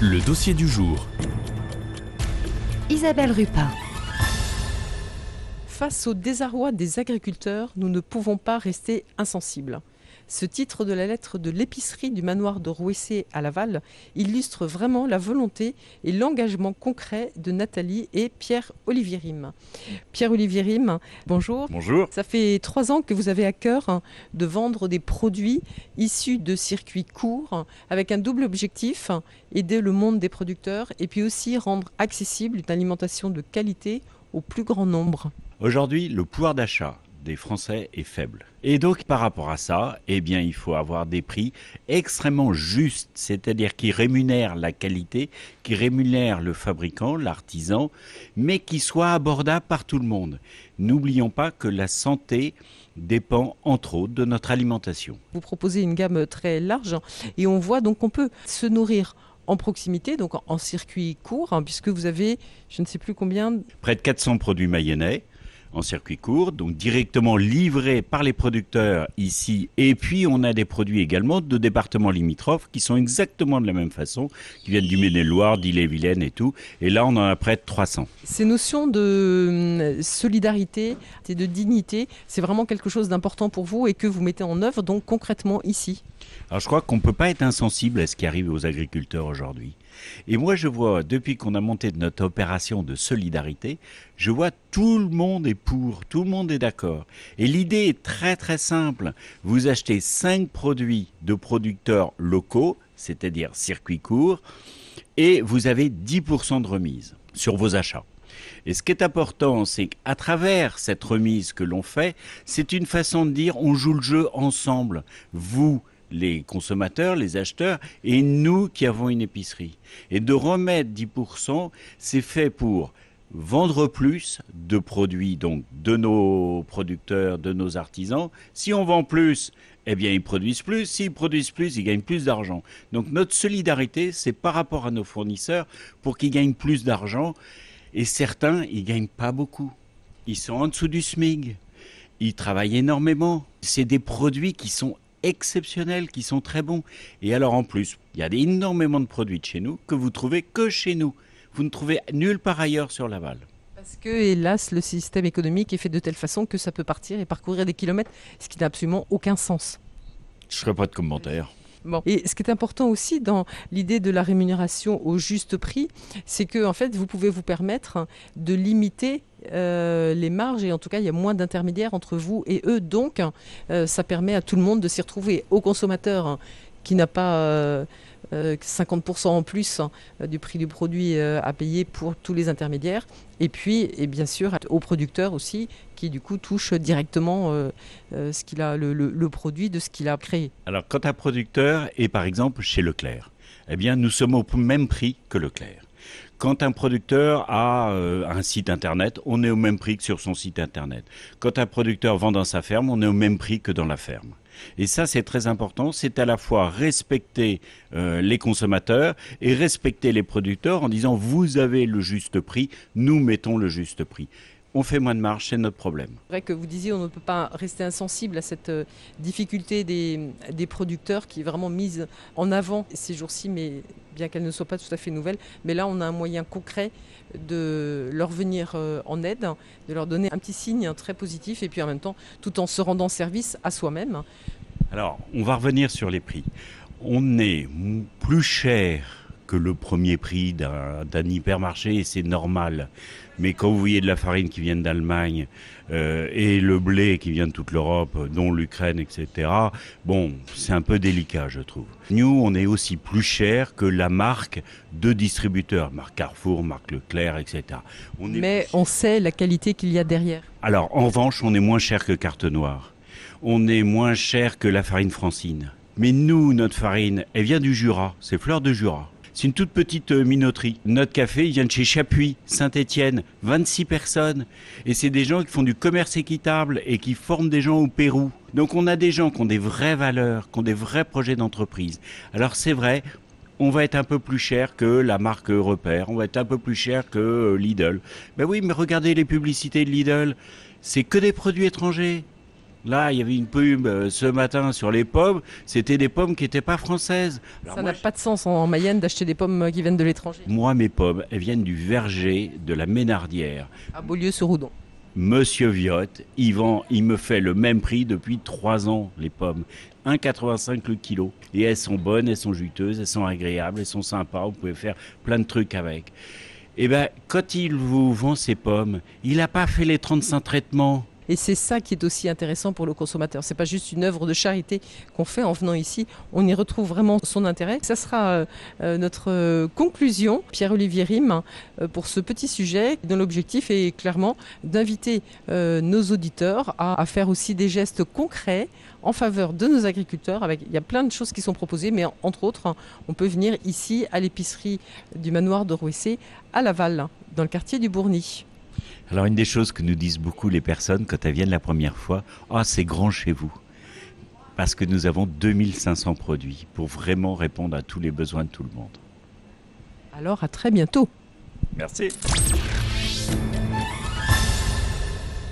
Le dossier du jour. Isabelle Rupin. Face au désarroi des agriculteurs, nous ne pouvons pas rester insensibles. Ce titre de la lettre de l'épicerie du manoir de Rouessé à Laval illustre vraiment la volonté et l'engagement concret de Nathalie et Pierre-Olivier Rime. Pierre-Olivier Rime, bonjour. Bonjour. Ça fait trois ans que vous avez à cœur de vendre des produits issus de circuits courts avec un double objectif, aider le monde des producteurs et puis aussi rendre accessible une alimentation de qualité au plus grand nombre. Aujourd'hui, le pouvoir d'achat des Français est faible. Et donc par rapport à ça, eh bien il faut avoir des prix extrêmement justes, c'est-à-dire qui rémunèrent la qualité, qui rémunèrent le fabricant, l'artisan, mais qui soient abordables par tout le monde. N'oublions pas que la santé dépend entre autres de notre alimentation. Vous proposez une gamme très large et on voit donc qu'on peut se nourrir en proximité, donc en circuit court, hein, puisque vous avez, je ne sais plus combien. Près de 400 produits mayennais en circuit court, donc directement livrés par les producteurs ici. Et puis on a des produits également de départements limitrophes qui sont exactement de la même façon, qui viennent du Maine-et-Loire, d'Ille-et-Vilaine et tout. Et là on en a près de 300. Ces notions de hum, solidarité et de dignité, c'est vraiment quelque chose d'important pour vous et que vous mettez en œuvre donc concrètement ici. Alors je crois qu'on ne peut pas être insensible à ce qui arrive aux agriculteurs aujourd'hui. Et moi je vois, depuis qu'on a monté notre opération de solidarité, je vois tout le monde est pour, tout le monde est d'accord. Et l'idée est très très simple. Vous achetez 5 produits de producteurs locaux, c'est-à-dire circuit court, et vous avez 10% de remise sur vos achats. Et ce qui est important, c'est qu'à travers cette remise que l'on fait, c'est une façon de dire on joue le jeu ensemble. Vous, les consommateurs, les acheteurs, et nous qui avons une épicerie. Et de remettre 10%, c'est fait pour vendre plus de produits donc de nos producteurs, de nos artisans. Si on vend plus, eh bien ils produisent plus. S'ils produisent plus, ils gagnent plus d'argent. Donc notre solidarité, c'est par rapport à nos fournisseurs pour qu'ils gagnent plus d'argent. Et certains, ils gagnent pas beaucoup. Ils sont en dessous du SMIG. Ils travaillent énormément. C'est des produits qui sont exceptionnels, qui sont très bons. Et alors en plus, il y a énormément de produits de chez nous que vous trouvez que chez nous. Vous ne trouvez nulle part ailleurs sur Laval. Parce que, hélas, le système économique est fait de telle façon que ça peut partir et parcourir des kilomètres, ce qui n'a absolument aucun sens. Je ne ferai pas de commentaire. Bon. Et ce qui est important aussi dans l'idée de la rémunération au juste prix, c'est que en fait, vous pouvez vous permettre de limiter euh, les marges et en tout cas il y a moins d'intermédiaires entre vous et eux donc euh, ça permet à tout le monde de s'y retrouver au consommateur hein, qui n'a pas euh, 50% en plus hein, du prix du produit euh, à payer pour tous les intermédiaires. Et puis, et bien sûr, aux producteurs aussi, qui du coup touchent directement euh, euh, ce qu'il a, le, le, produit de ce qu'il a créé. Alors, quand un producteur est par exemple chez Leclerc, eh bien, nous sommes au même prix que Leclerc. Quand un producteur a un site internet, on est au même prix que sur son site internet. Quand un producteur vend dans sa ferme, on est au même prix que dans la ferme. Et ça, c'est très important. C'est à la fois respecter euh, les consommateurs et respecter les producteurs en disant vous avez le juste prix, nous mettons le juste prix on fait moins de marge, c'est notre problème. C'est vrai que vous disiez on ne peut pas rester insensible à cette euh, difficulté des, des, producteurs qui est vraiment mise en avant ces jours-ci, mais bien qu'elle ne soit pas tout à fait nouvelle. Mais là, on a un moyen concret de leur venir euh, en aide, de leur donner un petit signe très positif et puis en même temps, tout en se rendant service à soi-même. Alors, on va revenir sur les prix. On est plus cher que le premier prix d'un hypermarché et c'est normal. Mais quand vous voyez de la farine qui vient d'Allemagne euh, et le blé qui vient de toute l'Europe, dont l'Ukraine, etc., bon, c'est un peu délicat, je trouve. Nous, on est aussi plus cher que la marque de distributeurs, marque Carrefour, marque Leclerc, etc. On Mais on sait la qualité qu'il y a derrière. Alors, en revanche, on est moins cher que Carte Noire. On est moins cher que la farine Francine. Mais nous, notre farine, elle vient du Jura, c'est fleur de Jura. C'est une toute petite euh, minoterie. Notre café, vient de chez Chapuis, Saint-Étienne, 26 personnes. Et c'est des gens qui font du commerce équitable et qui forment des gens au Pérou. Donc on a des gens qui ont des vraies valeurs, qui ont des vrais projets d'entreprise. Alors c'est vrai, on va être un peu plus cher que la marque Repère, on va être un peu plus cher que euh, Lidl. Ben oui, mais regardez les publicités de Lidl, c'est que des produits étrangers. Là, il y avait une pub euh, ce matin sur les pommes. C'était des pommes qui n'étaient pas françaises. ça n'a pas de sens en Mayenne d'acheter des pommes qui viennent de l'étranger. Moi, mes pommes, elles viennent du verger de la Ménardière. À Beaulieu-sur-Oudon. Monsieur Viotte, il, il me fait le même prix depuis trois ans, les pommes. 1,85 le kilo. Et elles sont bonnes, elles sont juteuses, elles sont agréables, elles sont sympas, vous pouvez faire plein de trucs avec. Eh bien, quand il vous vend ces pommes, il n'a pas fait les 35 traitements? Et c'est ça qui est aussi intéressant pour le consommateur. C'est pas juste une œuvre de charité qu'on fait en venant ici. On y retrouve vraiment son intérêt. Ça sera euh, euh, notre euh, conclusion, Pierre-Olivier Rime, pour ce petit sujet dont l'objectif est clairement d'inviter nos auditeurs à, faire aussi des gestes concrets en faveur de nos agriculteurs. Il y a plein de choses qui sont proposées, mais entre autres, on peut venir ici à l'épicerie du manoir de Rouessé à Laval, dans le quartier du Bourny. Alors une des choses que nous disent beaucoup les personnes quand elles viennent la première fois, ah c'est grand chez vous. Parce que nous avons 2500 produits pour vraiment répondre à tous les besoins de tout le monde. Alors à très bientôt. Merci.